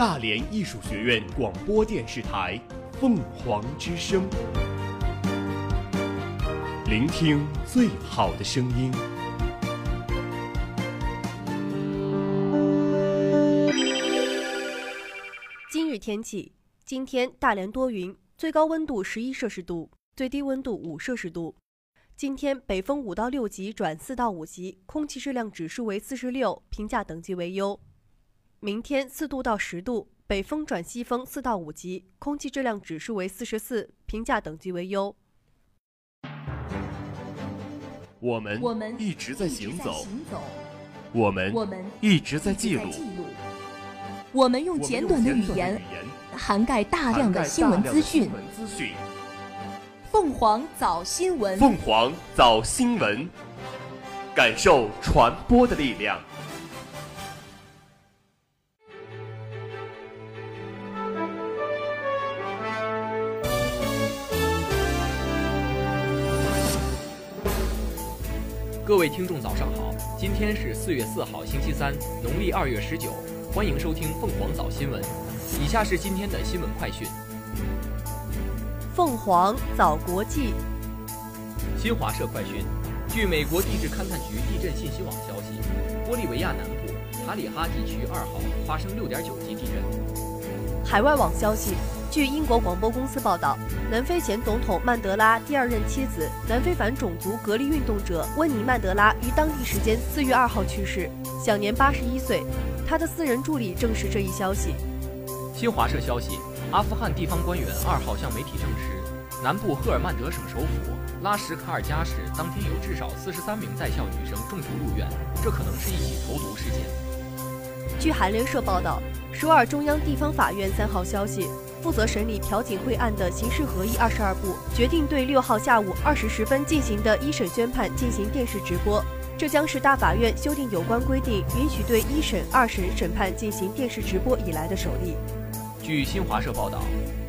大连艺术学院广播电视台《凤凰之声》，聆听最好的声音。今日天气：今天大连多云，最高温度十一摄氏度，最低温度五摄氏度。今天北风五到六级转四到五级，空气质量指数为四十六，评价等级为优。明天四度到十度，北风转西风四到五级，空气质量指数为四十四，评价等级为优。我们我们一直在行走，我们我们一直在记录，我们用简短的语言涵盖大量的新闻资讯。资讯。凤凰早新闻，凤凰早新闻，感受传播的力量。各位听众，早上好！今天是四月四号，星期三，农历二月十九。欢迎收听凤凰早新闻。以下是今天的新闻快讯。凤凰早国际，新华社快讯：据美国地质勘探局地震信息网消息，玻利维亚南部塔里哈地区二号发生六点九级地震。海外网消息：据英国广播公司报道，南非前总统曼德拉第二任妻子、南非反种族隔离运动者温妮曼德拉于当地时间四月二号去世，享年八十一岁。他的私人助理证实这一消息。新华社消息：阿富汗地方官员二号向媒体证实，南部赫尔曼德省首府拉什卡尔加市当天有至少四十三名在校女生中毒入院，这可能是一起投毒事件。据韩联社报道，首尔中央地方法院三号消息，负责审理朴槿惠案的刑事合议二十二部决定对六号下午二时十分进行的一审宣判进行电视直播。这将是大法院修订有关规定，允许对一审、二审审判进行电视直播以来的首例。据新华社报道，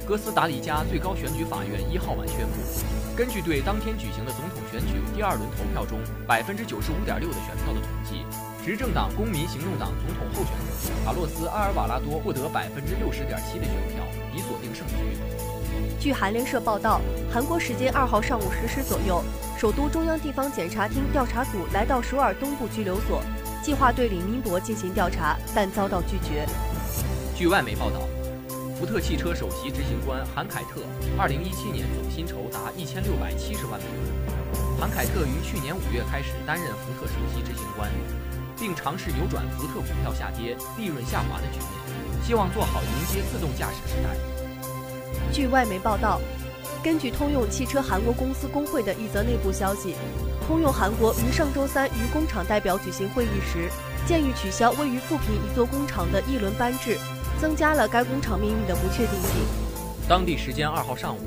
哥斯达黎加最高选举法院一号晚宣布，根据对当天举行的总统选举第二轮投票中百分之九十五点六的选票的统计，执政党公民行动党总统候选人卡洛斯·阿尔瓦拉多获得百分之六十点七的选票，已锁定胜局。据韩联社报道，韩国时间二号上午十时左右，首都中央地方检察厅调查组来到首尔东部拘留所，计划对李明博进行调查，但遭到拒绝。据外媒报道，福特汽车首席执行官韩凯特，二零一七年总薪酬达一千六百七十万美元。韩凯特于去年五月开始担任福特首席执行官，并尝试扭转福特股票下跌、利润下滑的局面，希望做好迎接自动驾驶时代。据外媒报道，根据通用汽车韩国公司工会的一则内部消息，通用韩国于上周三与工厂代表举行会议时，建议取消位于富平一座工厂的一轮班制，增加了该工厂命运的不确定性。当地时间二号上午，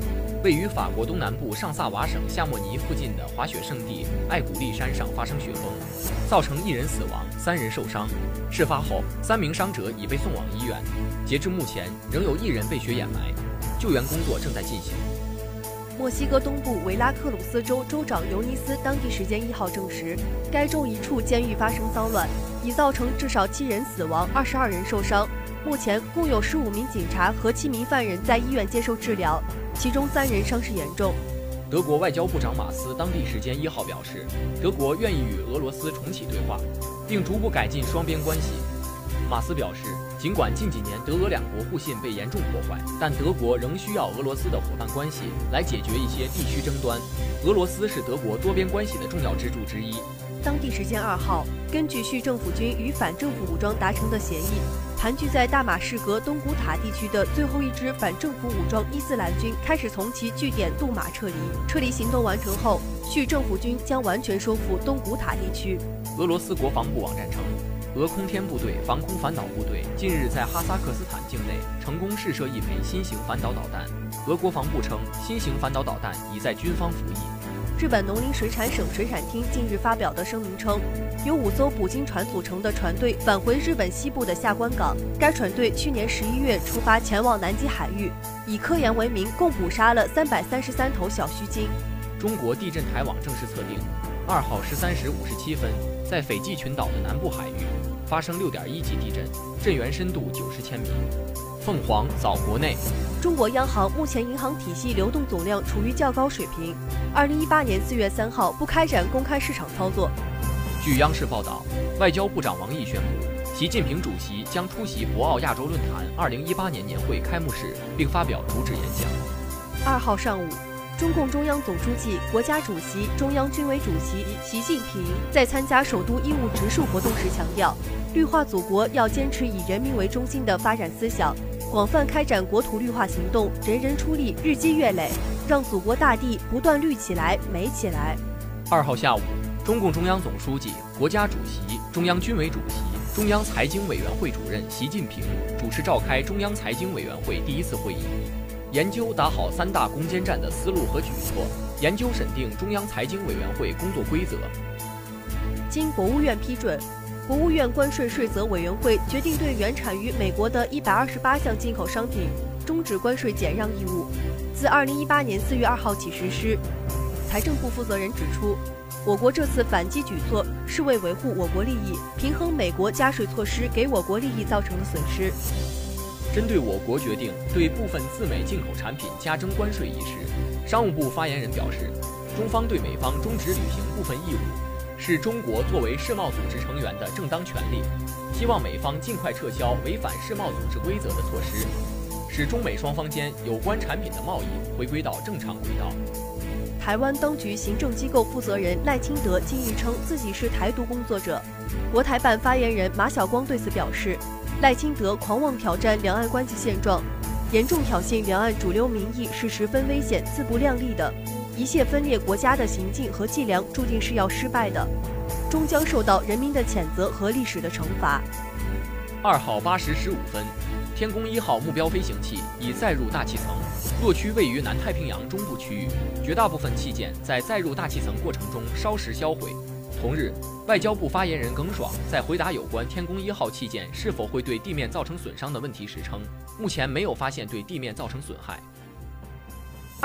位于法国东南部上萨瓦省夏莫尼附近的滑雪胜地艾古丽山上发生雪崩，造成一人死亡、三人受伤。事发后，三名伤者已被送往医院，截至目前，仍有一人被雪掩埋。救援工作正在进行。墨西哥东部维拉克鲁斯州州长尤尼斯当地时间一号证实，该州一处监狱发生骚乱，已造成至少七人死亡、二十二人受伤。目前共有十五名警察和七名犯人在医院接受治疗，其中三人伤势严重。德国外交部长马斯当地时间一号表示，德国愿意与俄罗斯重启对话，并逐步改进双边关系。马斯表示，尽管近几年德俄两国互信被严重破坏，但德国仍需要俄罗斯的伙伴关系来解决一些地区争端。俄罗斯是德国多边关系的重要支柱之一。当地时间二号，根据叙政府军与反政府武装达成的协议，盘踞在大马士革东古塔地区的最后一支反政府武装伊斯兰军开始从其据点杜马撤离。撤离行动完成后，叙政府军将完全收复东古塔地区。俄罗斯国防部网站称。俄空天部队防空反导部队近日在哈萨克斯坦境内成功试射一枚新型反导导弹。俄国防部称，新型反导导弹已在军方服役。日本农林水产省水产厅近日发表的声明称，由五艘捕鲸船组成的船队返回日本西部的下关港。该船队去年十一月出发前往南极海域，以科研为名，共捕杀了三百三十三头小须鲸。中国地震台网正式测定，二号十三时五十七分，在斐济群岛的南部海域。发生六点一级地震，震源深度九十千米。凤凰早国内，中国央行目前银行体系流动总量处于较高水平。二零一八年四月三号不开展公开市场操作。据央视报道，外交部长王毅宣布，习近平主席将出席博鳌亚洲论坛二零一八年年会开幕式，并发表主旨演讲。二号上午。中共中央总书记、国家主席、中央军委主席习近平在参加首都义务植树活动时强调，绿化祖国要坚持以人民为中心的发展思想，广泛开展国土绿化行动，人人出力，日积月累，让祖国大地不断绿起来、美起来。二号下午，中共中央总书记、国家主席、中央军委主席、中央财经委员会主任习近平主持召开中央财经委员会第一次会议。研究打好三大攻坚战的思路和举措，研究审定中央财经委员会工作规则。经国务院批准，国务院关税税则委员会决定对原产于美国的一百二十八项进口商品终止关税减让义务，自二零一八年四月二号起实施。财政部负责人指出，我国这次反击举措是为维护我国利益，平衡美国加税措施给我国利益造成的损失。针对我国决定对部分自美进口产品加征关税一事，商务部发言人表示，中方对美方终止履行部分义务，是中国作为世贸组织成员的正当权利，希望美方尽快撤销违反世贸组织规则的措施，使中美双方间有关产品的贸易回归到正常轨道。台湾当局行政机构负责人赖清德近日称自己是台独工作者，国台办发言人马晓光对此表示。赖清德狂妄挑战两岸关系现状，严重挑衅两岸主流民意，是十分危险、自不量力的。一切分裂国家的行径和伎俩，注定是要失败的，终将受到人民的谴责和历史的惩罚。二号八时十五分，天宫一号目标飞行器已载入大气层，落区位于南太平洋中部区域，绝大部分器件在载入大气层过程中烧蚀销毁。同日，外交部发言人耿爽在回答有关天宫一号器件是否会对地面造成损伤的问题时称，目前没有发现对地面造成损害。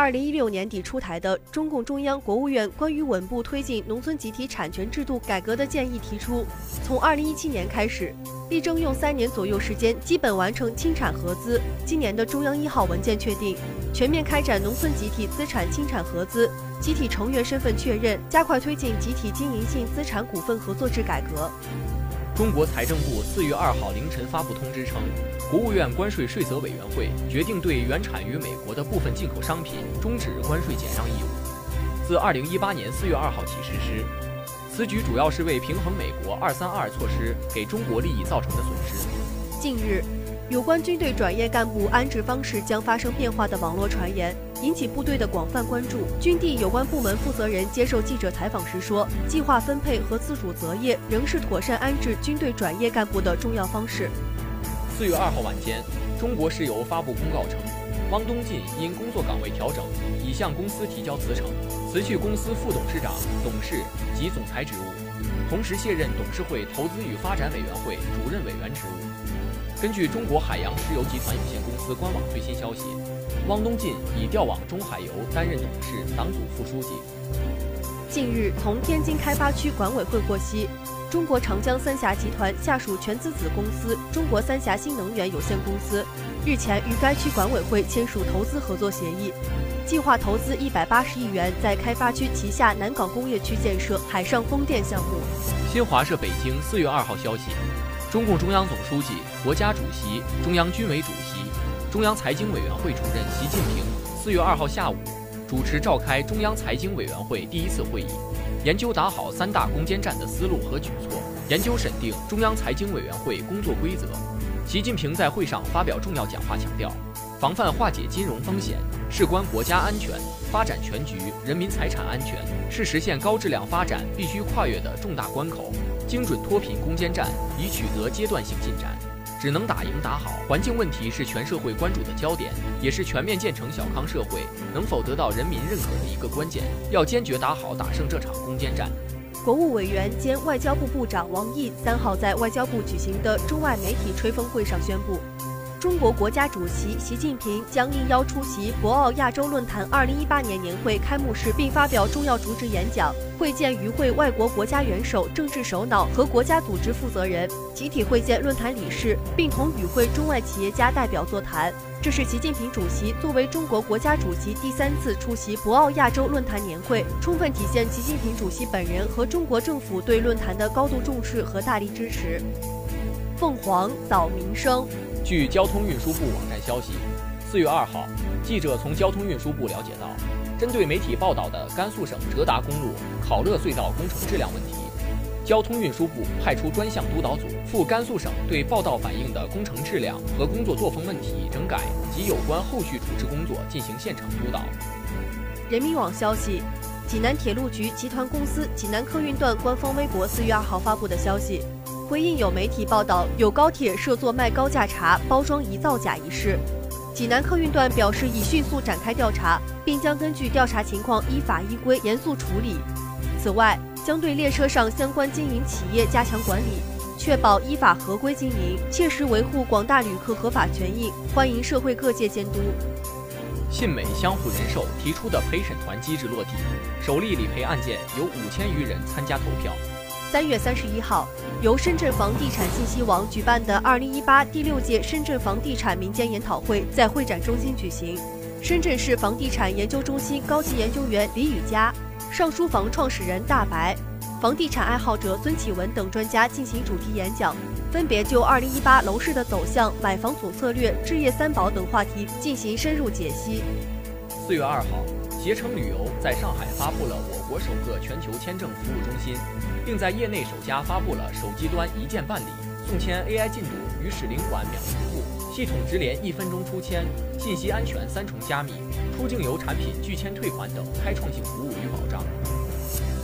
二零一六年底出台的中共中央、国务院关于稳步推进农村集体产权制度改革的建议提出，从二零一七年开始，力争用三年左右时间基本完成清产合资。今年的中央一号文件确定，全面开展农村集体资产清产合资。集体成员身份确认，加快推进集体经营性资产股份合作制改革。中国财政部四月二号凌晨发布通知称，国务院关税税则委员会决定对原产于美国的部分进口商品终止关税减让义务，自二零一八年四月二号起实施。此举主要是为平衡美国“二三二”措施给中国利益造成的损失。近日。有关军队转业干部安置方式将发生变化的网络传言，引起部队的广泛关注。军地有关部门负责人接受记者采访时说：“计划分配和自主择业仍是妥善安置军队转业干部的重要方式。”四月二号晚间，中国石油发布公告称，汪东进因工作岗位调整，已向公司提交辞呈，辞去公司副董事长、董事及总裁职务，同时卸任董事会投资与发展委员会主任委员职务。根据中国海洋石油集团有限公司官网最新消息，汪东进已调往中海油担任董事、党组副书记。近日，从天津开发区管委会获悉，中国长江三峡集团下属全资子公司中国三峡新能源有限公司日前与该区管委会签署投资合作协议，计划投资一百八十亿元在开发区旗下南港工业区建设海上风电项目。新华社北京四月二号消息。中共中央总书记、国家主席、中央军委主席、中央财经委员会主任习近平四月二号下午主持召开中央财经委员会第一次会议，研究打好三大攻坚战的思路和举措，研究审定中央财经委员会工作规则。习近平在会上发表重要讲话，强调，防范化解金融风险事关国家安全、发展全局、人民财产安全，是实现高质量发展必须跨越的重大关口。精准脱贫攻坚战已取得阶段性进展，只能打赢打好。环境问题是全社会关注的焦点，也是全面建成小康社会能否得到人民认可的一个关键。要坚决打好、打胜这场攻坚战。国务委员兼外交部部长王毅三号在外交部举行的中外媒体吹风会上宣布，中国国家主席习近平将应邀出席博鳌亚洲论坛2018年年会开幕式，并发表重要主旨演讲，会见与会外国国家元首、政治首脑和国家组织负责人，集体会见论坛理事，并同与会中外企业家代表座谈。这是习近平主席作为中国国家主席第三次出席博鳌亚洲论坛年会，充分体现习近平主席本人和中国政府对论坛的高度重视和大力支持。凤凰早民生。据交通运输部网站消息，四月二号，记者从交通运输部了解到，针对媒体报道的甘肃省哲达公路考乐隧道工程质量问题，交通运输部派出专项督导组赴甘肃省对报道反映的工程质量和工作作风问题整改及有关后续处置工作进行现场督导。人民网消息，济南铁路局集团公司济南客运段官方微博四月二号发布的消息。回应有媒体报道有高铁设座卖高价茶、包装疑造假一事，济南客运段表示已迅速展开调查，并将根据调查情况依法依规严肃处理。此外，将对列车上相关经营企业加强管理，确保依法合规经营，切实维护广大旅客合法权益，欢迎社会各界监督。信美相互人寿提出的陪审团机制落地，首例理赔案件有五千余人参加投票。三月三十一号，由深圳房地产信息网举办的二零一八第六届深圳房地产民间研讨会在会展中心举行。深圳市房地产研究中心高级研究员李宇佳、上书房创始人大白、房地产爱好者孙启文等专家进行主题演讲，分别就二零一八楼市的走向、买房总策略、置业三宝等话题进行深入解析。四月二号。携程旅游在上海发布了我国首个全球签证服务中心，并在业内首家发布了手机端一键办理、送签 AI 进度与使领馆秒同步、系统直连一分钟出签、信息安全三重加密、出境游产品拒签退款等开创性服务与保障。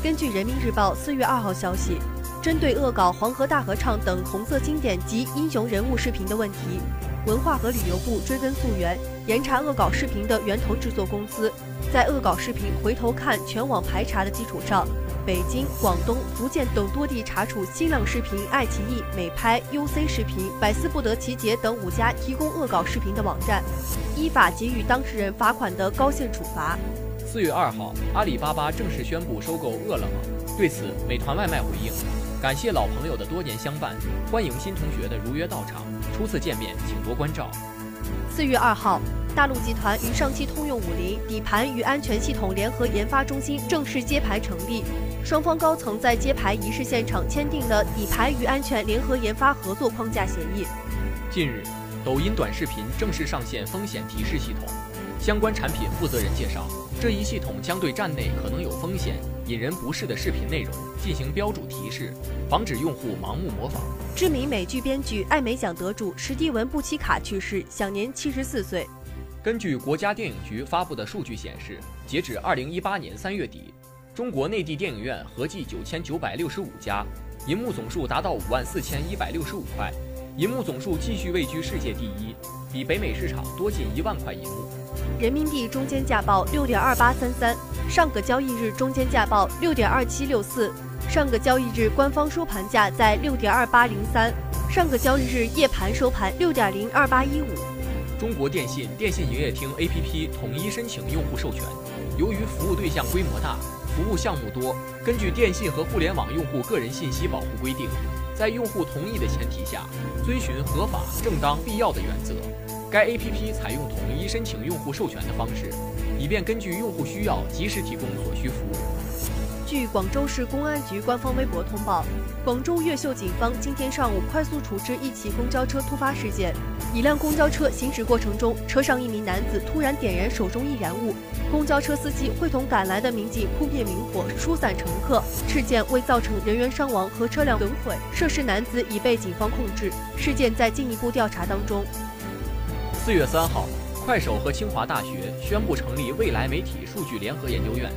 根据人民日报四月二号消息，针对恶搞黄河大合唱等红色经典及英雄人物视频的问题，文化和旅游部追根溯源，严查恶搞视频的源头制作公司。在恶搞视频回头看全网排查的基础上，北京、广东、福建等多地查处新浪视频、爱奇艺、美拍、UC 视频、百思不得其解等五家提供恶搞视频的网站，依法给予当事人罚款的高限处罚。四月二号，阿里巴巴正式宣布收购饿了么。对此，美团外卖回应：感谢老朋友的多年相伴，欢迎新同学的如约到场，初次见面请多关照。四月二号。大陆集团与上汽通用五菱底盘与安全系统联合研发中心正式揭牌成立，双方高层在揭牌仪式现场签订了底盘与安全联合研发合作框架协议。近日，抖音短视频正式上线风险提示系统，相关产品负责人介绍，这一系统将对站内可能有风险、引人不适的视频内容进行标注提示，防止用户盲目模仿。知名美剧编剧、艾美奖得主史蒂文·布奇卡去世，享年七十四岁。根据国家电影局发布的数据显示，截止二零一八年三月底，中国内地电影院合计九千九百六十五家，银幕总数达到五万四千一百六十五块，银幕总数继续位居世界第一，比北美市场多近一万块银幕。人民币中间价报六点二八三三，上个交易日中间价报六点二七六四，上个交易日官方收盘价在六点二八零三，上个交易日夜盘收盘六点零二八一五。中国电信电信营业厅 APP 统一申请用户授权。由于服务对象规模大，服务项目多，根据电信和互联网用户个人信息保护规定，在用户同意的前提下，遵循合法、正当、必要的原则，该 APP 采用统一申请用户授权的方式，以便根据用户需要及时提供所需服务。据广州市公安局官方微博通报，广州越秀警方今天上午快速处置一起公交车突发事件。一辆公交车行驶过程中，车上一名男子突然点燃手中易燃物，公交车司机会同赶来的民警扑灭明火，疏散乘客。事件未造成人员伤亡和车辆损毁，涉事男子已被警方控制，事件在进一步调查当中。四月三号。快手和清华大学宣布成立未来媒体数据联合研究院。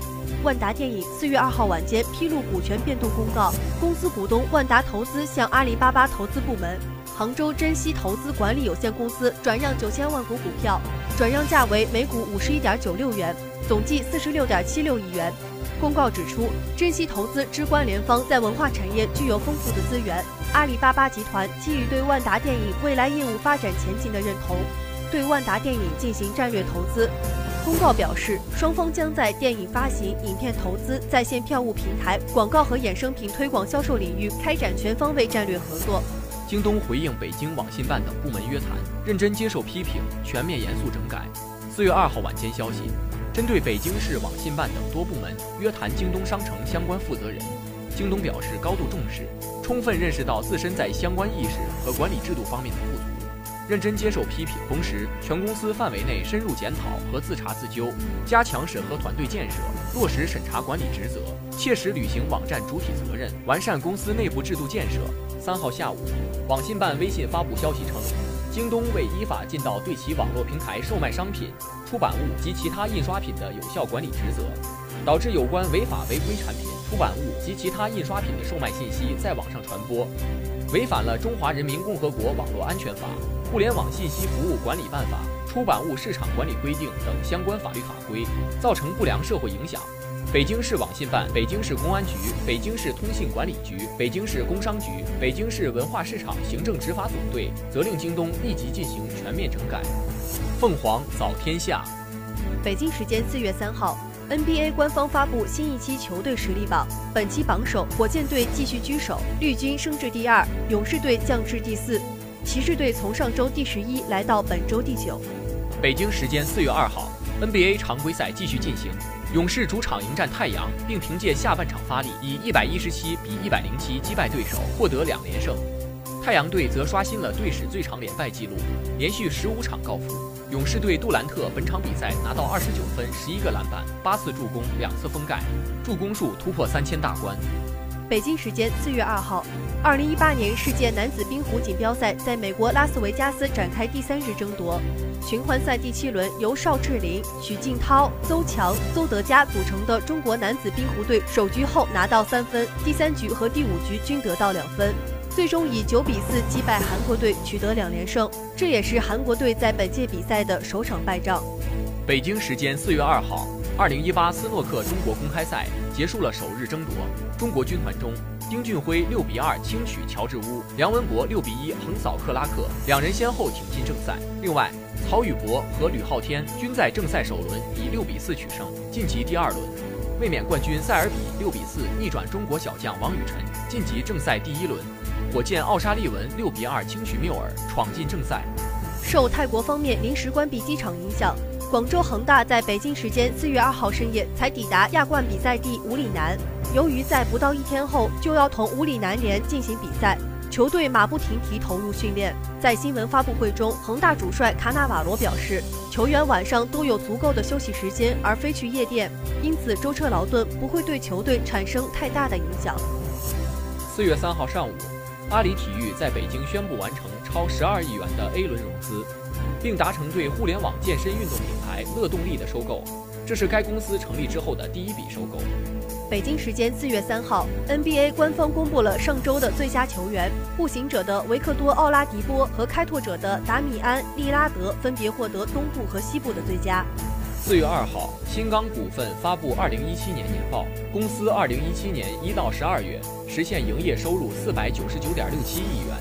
万达电影四月二号晚间披露股权变动公告，公司股东万达投资向阿里巴巴投资部门杭州珍稀投资管理有限公司转让九千万股股票，转让价为每股五十一点九六元。总计四十六点七六亿元。公告指出，珍惜投资之关联方在文化产业具有丰富的资源。阿里巴巴集团基于对万达电影未来业务发展前景的认同，对万达电影进行战略投资。公告表示，双方将在电影发行、影片投资、在线票务平台、广告和衍生品推广销售领域开展全方位战略合作。京东回应北京网信办等部门约谈，认真接受批评，全面严肃整改。四月二号晚间消息。针对北京市网信办等多部门约谈京东商城相关负责人，京东表示高度重视，充分认识到自身在相关意识和管理制度方面的不足，认真接受批评。同时，全公司范围内深入检讨和自查自纠，加强审核团队建设，落实审查管理职责，切实履行网站主体责任，完善公司内部制度建设。三号下午，网信办微信发布消息称。京东未依法尽到对其网络平台售卖商品、出版物及其他印刷品的有效管理职责，导致有关违法违规产品、出版物及其他印刷品的售卖信息在网上传播，违反了《中华人民共和国网络安全法》《互联网信息服务管理办法》《出版物市场管理规定》等相关法律法规，造成不良社会影响。北京市网信办、北京市公安局、北京市通信管理局、北京市工商局、北京市文化市场行政执法总队责令京东立即进行全面整改。凤凰早天下。北京时间四月三号，NBA 官方发布新一期球队实力榜，本期榜首火箭队继续居首，绿军升至第二，勇士队降至第四，骑士队从上周第十一来到本周第九。北京时间四月二号，NBA 常规赛继续进行。勇士主场迎战太阳，并凭借下半场发力，以一百一十七比一百零七击败对手，获得两连胜。太阳队则刷新了队史最长连败纪录，连续十五场告负。勇士队杜兰特本场比赛拿到二十九分、十一个篮板、八次助攻、两次封盖，助攻数突破三千大关。北京时间四月二号，二零一八年世界男子冰壶锦标赛在美国拉斯维加斯展开第三日争夺。循环赛第七轮，由邵志林、许晋涛、邹强、邹德佳组成的中国男子冰壶队首局后拿到三分，第三局和第五局均得到两分，最终以九比四击败韩国队，取得两连胜。这也是韩国队在本届比赛的首场败仗。北京时间四月二号，二零一八斯诺克中国公开赛结束了首日争夺，中国军团中。丁俊晖六比二轻取乔治乌，梁文博六比一横扫克拉克，两人先后挺进正赛。另外，曹宇博和吕昊天均在正赛首轮以六比四取胜，晋级第二轮。卫冕冠军塞尔比六比四逆转中国小将王雨晨，晋级正赛第一轮。火箭奥沙利文六比二轻取缪尔，闯进正赛。受泰国方面临时关闭机场影响，广州恒大在北京时间四月二号深夜才抵达亚冠比赛地五里南。由于在不到一天后就要同五里南联进行比赛，球队马不停蹄投入训练。在新闻发布会中，恒大主帅卡纳瓦罗表示，球员晚上都有足够的休息时间，而非去夜店，因此舟车劳顿不会对球队产生太大的影响。四月三号上午，阿里体育在北京宣布完成超十二亿元的 A 轮融资，并达成对互联网健身运动品牌乐动力的收购，这是该公司成立之后的第一笔收购。北京时间四月三号，NBA 官方公布了上周的最佳球员，步行者的维克多·奥拉迪波和开拓者的达米安·利拉德分别获得东部和西部的最佳。四月二号，新钢股份发布二零一七年年报，公司二零一七年一到十二月实现营业收入四百九十九点六七亿元，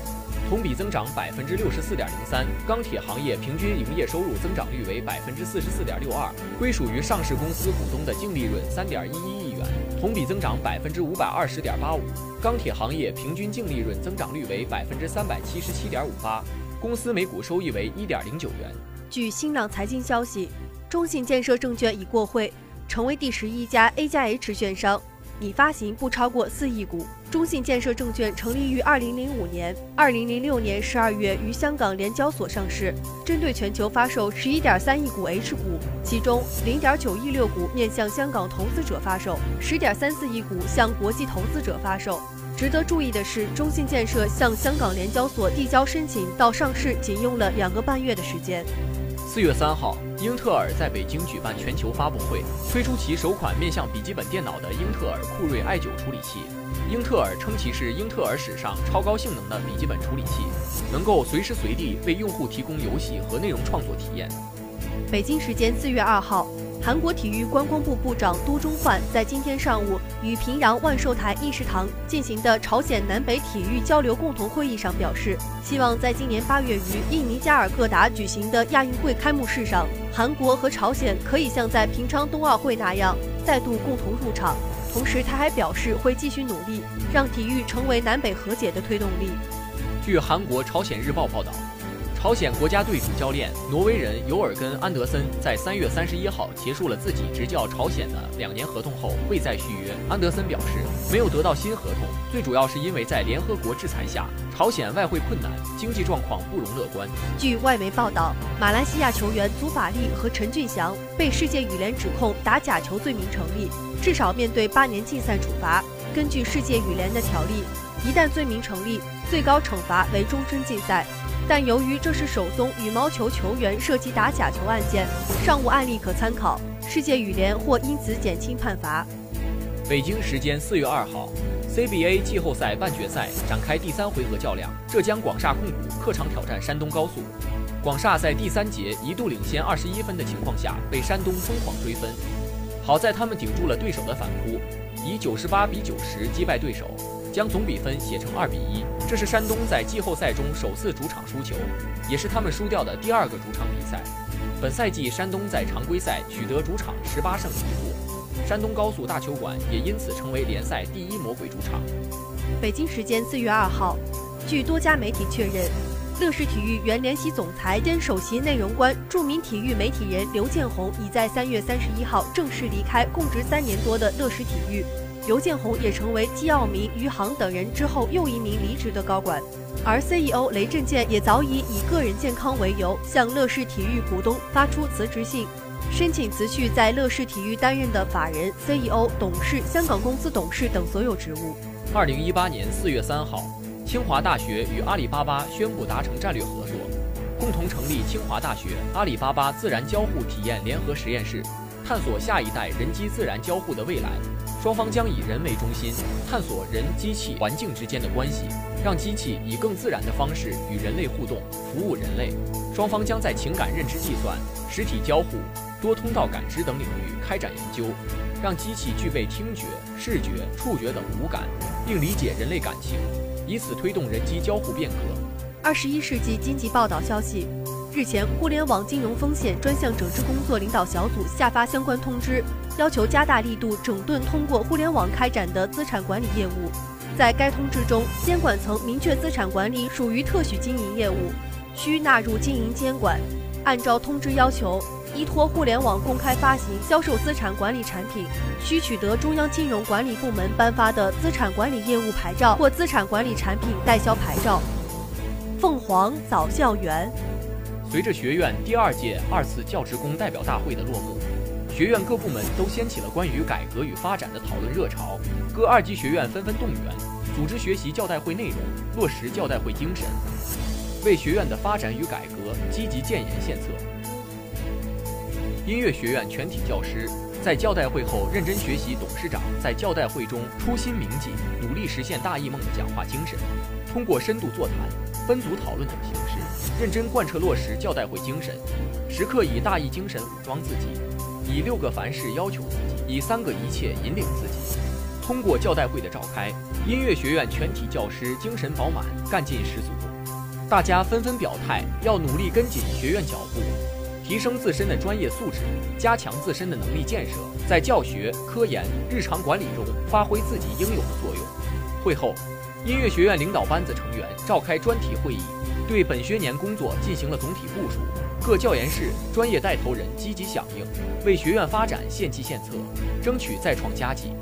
同比增长百分之六十四点零三。钢铁行业平均营业收入增长率为百分之四十四点六二，归属于上市公司股东的净利润三点一一亿元。同比增长百分之五百二十点八五，钢铁行业平均净利润增长率为百分之三百七十七点五八，公司每股收益为一点零九元。据新浪财经消息，中信建设证券已过会，成为第十一家 A 加 H 券商。拟发行不超过四亿股。中信建设证券成立于二零零五年，二零零六年十二月于香港联交所上市，针对全球发售十一点三亿股 H 股，其中零点九亿六股面向香港投资者发售，十点三四亿股向国际投资者发售。值得注意的是，中信建设向香港联交所递交申请到上市仅用了两个半月的时间。四月三号，英特尔在北京举办全球发布会，推出其首款面向笔记本电脑的英特尔酷睿 i9 处理器。英特尔称其是英特尔史上超高性能的笔记本处理器，能够随时随地为用户提供游戏和内容创作体验。北京时间四月二号，韩国体育观光部部长都中焕在今天上午与平壤万寿台议事堂进行的朝鲜南北体育交流共同会议上表示，希望在今年八月于印尼加尔各答举行的亚运会开幕式上，韩国和朝鲜可以像在平昌冬奥会那样再度共同入场。同时，他还表示会继续努力，让体育成为南北和解的推动力。据韩国《朝鲜日报》报道。朝鲜国家队主教练挪威人尤尔根·安德森在三月三十一号结束了自己执教朝鲜的两年合同后未再续约。安德森表示，没有得到新合同，最主要是因为在联合国制裁下，朝鲜外汇困难，经济状况不容乐观。据外媒报道，马来西亚球员祖法利和陈俊祥被世界羽联指控打假球罪名成立，至少面对八年禁赛处罚。根据世界羽联的条例，一旦罪名成立，最高惩罚为终身禁赛。但由于这是首宗羽毛球球员涉及打假球案件，尚无案例可参考，世界羽联或因此减轻判罚。北京时间四月二号，CBA 季后赛半决赛展开第三回合较量，浙江广厦控股客场挑战山东高速。广厦在第三节一度领先二十一分的情况下，被山东疯狂追分，好在他们顶住了对手的反扑，以九十八比九十击败对手。将总比分写成二比一，这是山东在季后赛中首次主场输球，也是他们输掉的第二个主场比赛。本赛季山东在常规赛取得主场十八胜一负，山东高速大球馆也因此成为联赛第一魔鬼主场。北京时间四月二号，据多家媒体确认，乐视体育原联席总裁兼首席内容官、著名体育媒体人刘建宏已在三月三十一号正式离开供职三年多的乐视体育。刘建宏也成为季傲明、余杭等人之后又一名离职的高管，而 CEO 雷震健也早已以个人健康为由向乐视体育股东发出辞职信，申请辞去在乐视体育担任的法人、CEO、董事、香港公司董事等所有职务。二零一八年四月三号，清华大学与阿里巴巴宣布达成战略合作，共同成立清华大学阿里巴巴自然交互体验联合实验室，探索下一代人机自然交互的未来。双方将以人为中心，探索人、机器、环境之间的关系，让机器以更自然的方式与人类互动，服务人类。双方将在情感认知计算、实体交互、多通道感知等领域开展研究，让机器具备听觉、视觉、触觉等五感，并理解人类感情，以此推动人机交互变革。二十一世纪经济报道消息。日前，互联网金融风险专项整治工作领导小组下发相关通知，要求加大力度整顿通过互联网开展的资产管理业务。在该通知中，监管层明确资产管理属于特许经营业务，需纳入经营监管。按照通知要求，依托互联网公开发行、销售资产管理产品，需取得中央金融管理部门颁发的资产管理业务牌照或资产管理产品代销牌照。凤凰早校园。随着学院第二届二次教职工代表大会的落幕，学院各部门都掀起了关于改革与发展的讨论热潮。各二级学院纷纷动员，组织学习教代会内容，落实教代会精神，为学院的发展与改革积极建言献策。音乐学院全体教师在教代会后认真学习董事长在教代会中初心铭记、努力实现大艺梦的讲话精神，通过深度座谈、分组讨论等形式。认真贯彻落实教代会精神，时刻以大义精神武装自己，以六个凡事要求自己，以三个一切引领自己。通过教代会的召开，音乐学院全体教师精神饱满，干劲十足。大家纷纷表态，要努力跟紧学院脚步，提升自身的专业素质，加强自身的能力建设，在教学、科研、日常管理中发挥自己应有的作用。会后，音乐学院领导班子成员召开专题会议。对本学年工作进行了总体部署，各教研室专业带头人积极响应，为学院发展献计献策，争取再创佳绩。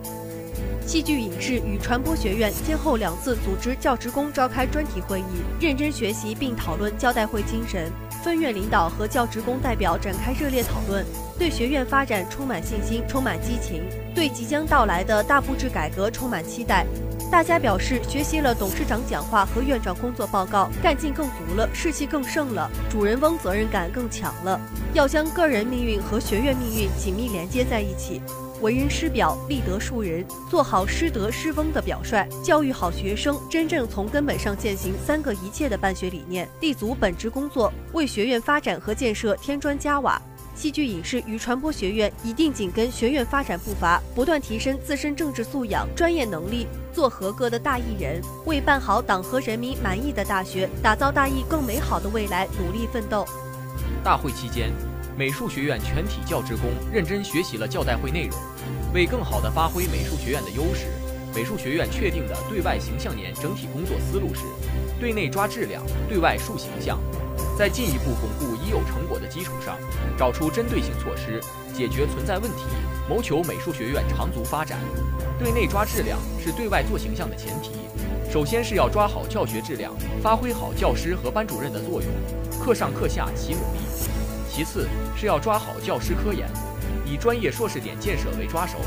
戏剧影视与传播学院先后两次组织教职工召开专题会议，认真学习并讨论教代会精神。分院领导和教职工代表展开热烈讨论，对学院发展充满信心，充满激情，对即将到来的大布置改革充满期待。大家表示，学习了董事长讲话和院长工作报告，干劲更足了，士气更盛了，主人翁责任感更强了。要将个人命运和学院命运紧密连接在一起，为人师表，立德树人，做好师德师风的表率，教育好学生，真正从根本上践行“三个一切”的办学理念，立足本职工作，为学院发展和建设添砖加瓦。戏剧影视与传播学院一定紧跟学院发展步伐，不断提升自身政治素养、专业能力，做合格的大艺人，为办好党和人民满意的大学，打造大艺更美好的未来努力奋斗。大会期间，美术学院全体教职工认真学习了教代会内容，为更好地发挥美术学院的优势，美术学院确定的对外形象年整体工作思路是：对内抓质量，对外树形象。在进一步巩固已有成果的基础上，找出针对性措施，解决存在问题，谋求美术学院长足发展。对内抓质量是对外做形象的前提。首先是要抓好教学质量，发挥好教师和班主任的作用，课上课下齐努力。其次是要抓好教师科研，以专业硕士点建设为抓手，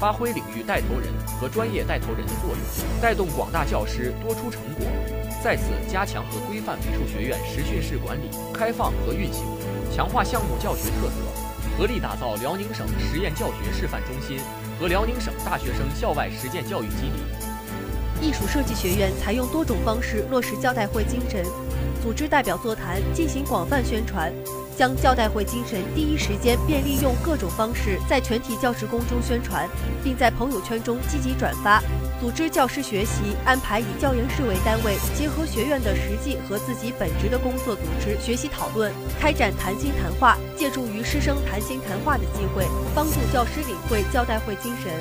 发挥领域带头人和专业带头人的作用，带动广大教师多出成果。再次加强和规范美术学院实训室管理、开放和运行，强化项目教学特色，合力打造辽宁省实验教学示范中心和辽宁省大学生校外实践教育基地。艺术设计学院采用多种方式落实教代会精神，组织代表座谈，进行广泛宣传，将教代会精神第一时间便利用各种方式在全体教职工中宣传，并在朋友圈中积极转发。组织教师学习，安排以教研室为单位，结合学院的实际和自己本职的工作，组织学习讨论，开展谈心谈话，借助于师生谈心谈话的机会，帮助教师领会教代会精神。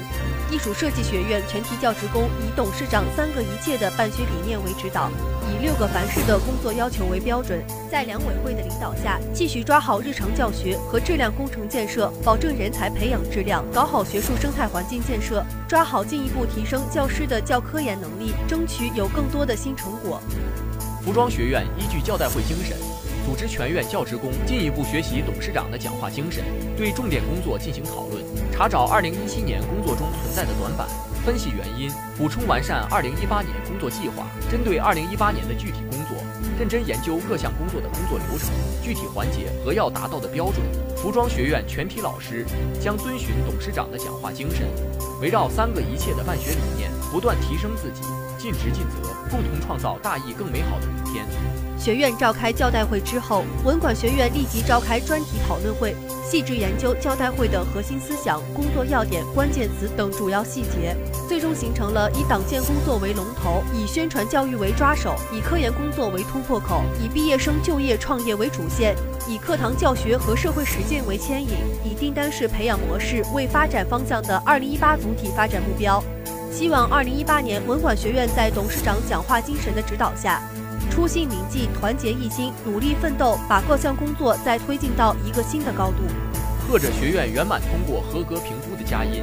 艺术设计学院全体教职工以董事长“三个一切”的办学理念为指导，以六个凡是的工作要求为标准，在两委会的领导下，继续抓好日常教学和质量工程建设，保证人才培养质量，搞好学术生态环境建设，抓好进一步提升教教师的教科研能力，争取有更多的新成果。服装学院依据教代会精神。组织全院教职工进一步学习董事长的讲话精神，对重点工作进行讨论，查找2017年工作中存在的短板，分析原因，补充完善2018年工作计划。针对2018年的具体工作，认真研究各项工作的工作流程、具体环节和要达到的标准。服装学院全体老师将遵循董事长的讲话精神，围绕“三个一切”的办学理念，不断提升自己，尽职尽责，共同创造大义更美好的明天。学院召开教代会之后，文管学院立即召开专题讨论会，细致研究教代会的核心思想、工作要点、关键词等主要细节，最终形成了以党建工作为龙头，以宣传教育为抓手，以科研工作为突破口，以毕业生就业创业为主线，以课堂教学和社会实践为牵引，以订单式培养模式为发展方向的二零一八总体发展目标。希望二零一八年文管学院在董事长讲话精神的指导下。初心铭记，团结一心，努力奋斗，把各项工作再推进到一个新的高度。贺者学院圆满通过合格评估的佳音，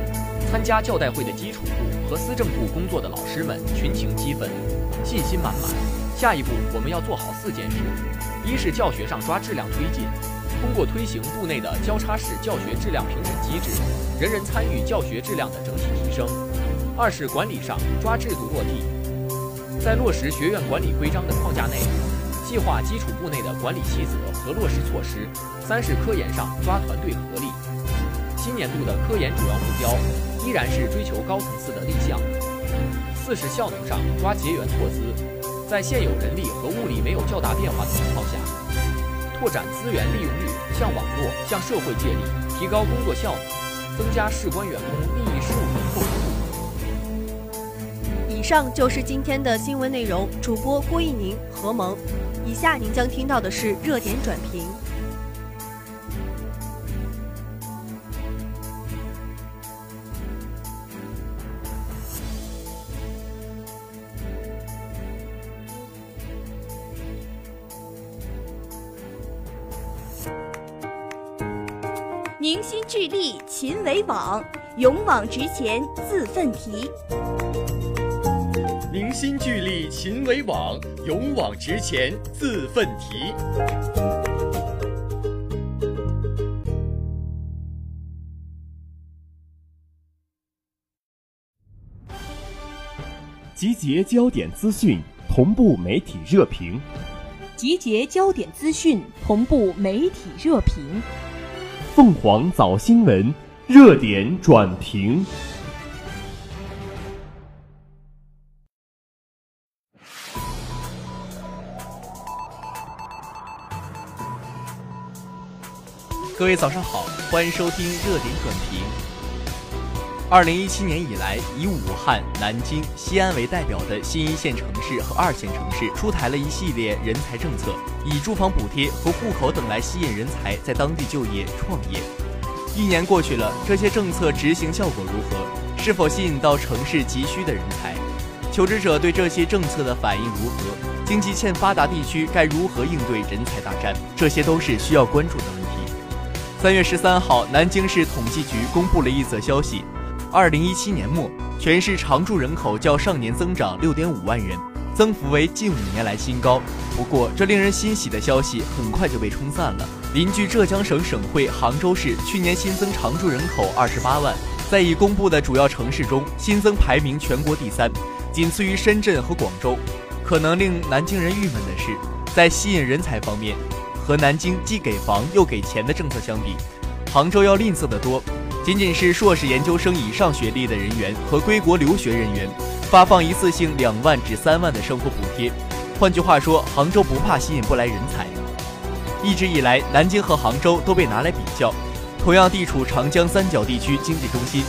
参加教代会的基础部和思政部工作的老师们群情激愤，信心满满。下一步我们要做好四件事：一是教学上抓质量推进，通过推行部内的交叉式教学质量评审机制，人人参与教学质量的整体提升；二是管理上抓制度落地。在落实学院管理规章的框架内，细化基础部内的管理细则和落实措施。三是科研上抓团队合力。新年度的科研主要目标依然是追求高层次的立项。四是效能上抓结缘拓资，在现有人力和物力没有较大变化的情况下，拓展资源利用率，向网络、向社会借力，提高工作效能，增加事关员工利益事务。上就是今天的新闻内容。主播郭一宁、何萌。以下您将听到的是热点转评。凝心聚力勤为网，勇往直前自奋蹄。凝心聚力勤为网，勇往直前自奋蹄。集结焦点资讯，同步媒体热评。集结焦点资讯，同步媒体热评。凤凰早新闻热点转评。各位早上好，欢迎收听热点短评。二零一七年以来，以武汉、南京、西安为代表的新一线城市和二线城市出台了一系列人才政策，以住房补贴和户口等来吸引人才在当地就业创业。一年过去了，这些政策执行效果如何？是否吸引到城市急需的人才？求职者对这些政策的反应如何？经济欠发达地区该如何应对人才大战？这些都是需要关注的。三月十三号，南京市统计局公布了一则消息：二零一七年末，全市常住人口较上年增长六点五万人，增幅为近五年来新高。不过，这令人欣喜的消息很快就被冲散了。邻居浙江省省会杭州市去年新增常住人口二十八万，在已公布的主要城市中，新增排名全国第三。仅次于深圳和广州，可能令南京人郁闷的是，在吸引人才方面，和南京既给房又给钱的政策相比，杭州要吝啬得多。仅仅是硕士研究生以上学历的人员和归国留学人员，发放一次性两万至三万的生活补贴。换句话说，杭州不怕吸引不来人才。一直以来，南京和杭州都被拿来比较，同样地处长江三角地区经济中心，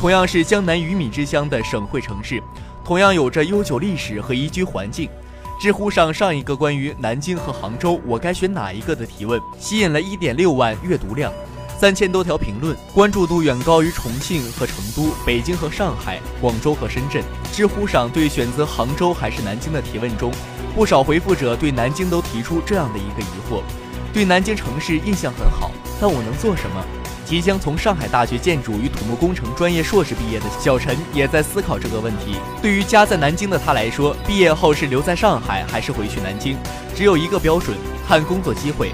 同样是江南鱼米之乡的省会城市。同样有着悠久历史和宜居环境，知乎上上一个关于南京和杭州我该选哪一个的提问，吸引了一点六万阅读量，三千多条评论，关注度远高于重庆和成都、北京和上海、广州和深圳。知乎上对选择杭州还是南京的提问中，不少回复者对南京都提出这样的一个疑惑：对南京城市印象很好，但我能做什么？即将从上海大学建筑与土木工程专业硕士毕业的小陈也在思考这个问题。对于家在南京的他来说，毕业后是留在上海还是回去南京，只有一个标准：看工作机会。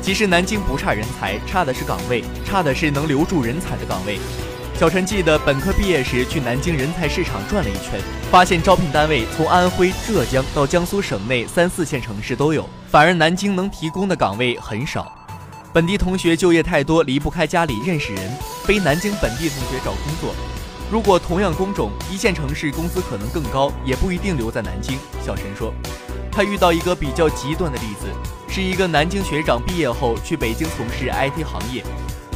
其实南京不差人才，差的是岗位，差的是能留住人才的岗位。小陈记得本科毕业时去南京人才市场转了一圈，发现招聘单位从安徽、浙江到江苏省内三四线城市都有，反而南京能提供的岗位很少。本地同学就业太多，离不开家里认识人，非南京本地同学找工作。如果同样工种，一线城市工资可能更高，也不一定留在南京。小陈说，他遇到一个比较极端的例子，是一个南京学长毕业后去北京从事 IT 行业，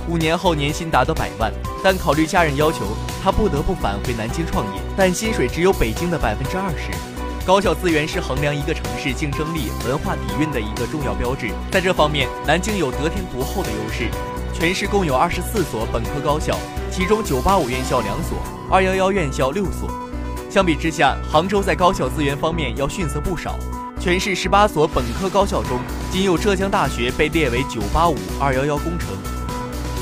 五年后年薪达到百万，但考虑家人要求，他不得不返回南京创业，但薪水只有北京的百分之二十。高校资源是衡量一个城市竞争力、文化底蕴的一个重要标志。在这方面，南京有得天独厚的优势。全市共有二十四所本科高校，其中九八五院校两所，二幺幺院校六所。相比之下，杭州在高校资源方面要逊色不少。全市十八所本科高校中，仅有浙江大学被列为九八五、二幺幺工程。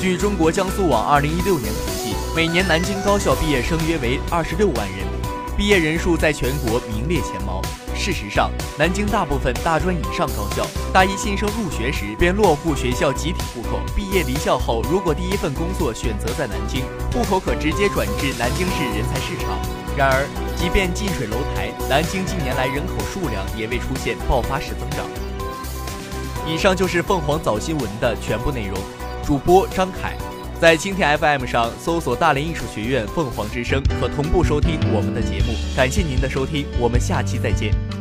据中国江苏网二零一六年统计，每年南京高校毕业生约为二十六万人。毕业人数在全国名列前茅。事实上，南京大部分大专以上高校，大一新生入学时便落户学校集体户口。毕业离校后，如果第一份工作选择在南京，户口可直接转至南京市人才市场。然而，即便近水楼台，南京近年来人口数量也未出现爆发式增长。以上就是凤凰早新闻的全部内容。主播张凯。在蜻蜓 FM 上搜索大连艺术学院凤凰之声，可同步收听我们的节目。感谢您的收听，我们下期再见。